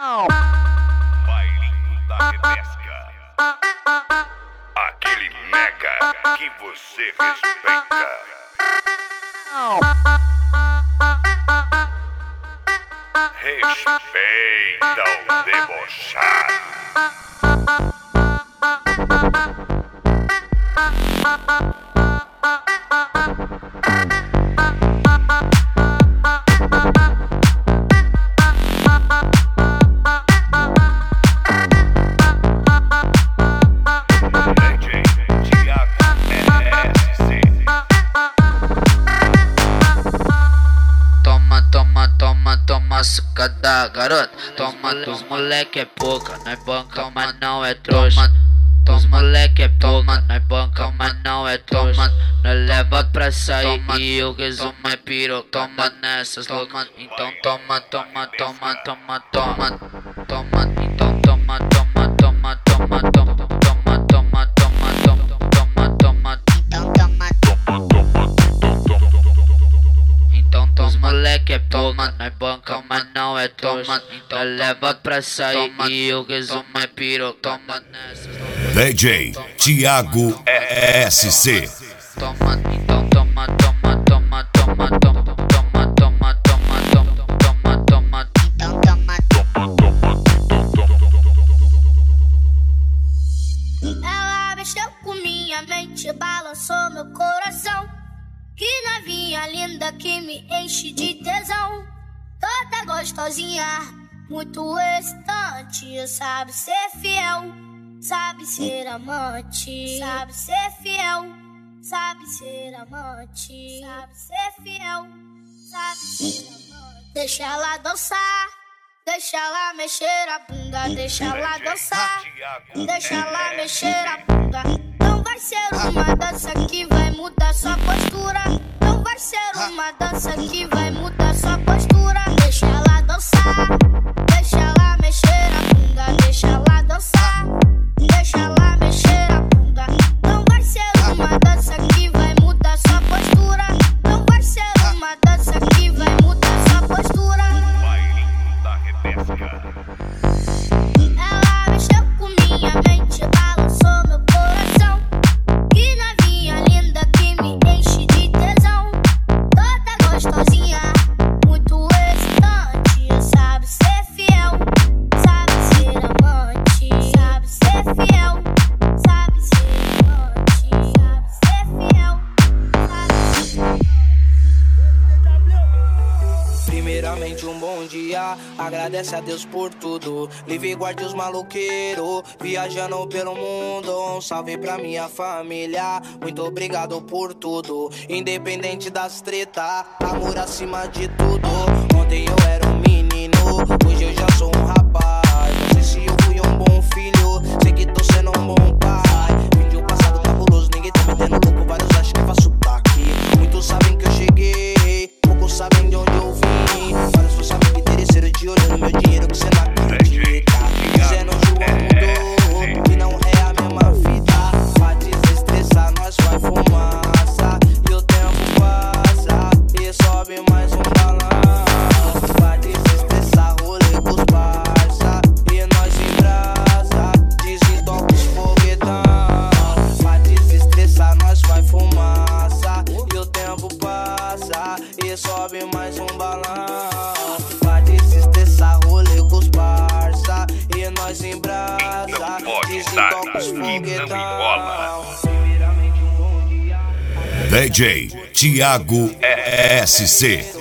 Bailinho da Repesca. Aquele mega que você respeita. Respeita toma, sucada, garota. Toma, dos moleque é pouca, nós banca, mas não é trouxa. Os moleque é pouca, nós banca, mas não é trouxa. Nós leva pra sair e o resumo é piro. Toma nessas, toma, então toma, toma, toma, toma, toma. Toma, toma, é pouca, nós banca, mas não é toma. Então leva pra sair e o resumo é piro. Toma nessa. DJ Thiago ESC. Toma, então toma, novinha linda que me enche de tesão. Toda gostosinha, muito excitante. Sabe ser fiel, sabe ser amante. Sabe ser fiel, sabe ser amante. Sabe ser fiel, sabe ser amante. Deixa ela dançar, deixa ela mexer a bunda, deixa ela dançar. Deixa ela mexer a bunda. Não vai ser uma dança que vai mudar sua postura. Ser uma dança que vai mudar sua postura. Deixa ela dançar. Dia, agradece a Deus por tudo. Livre guarde os maloqueiros, viajando pelo mundo. Um salve pra minha família, muito obrigado por tudo. Independente das treta, amor acima de tudo. Ontem eu era um menino, hoje eu já sou um rapaz. E sobe mais um balão. Pra desestressar, rolê com os parça. E nós em brasa, Não pode desentoca os aqui, não enrola. Um dia. DJ Thiago ESC.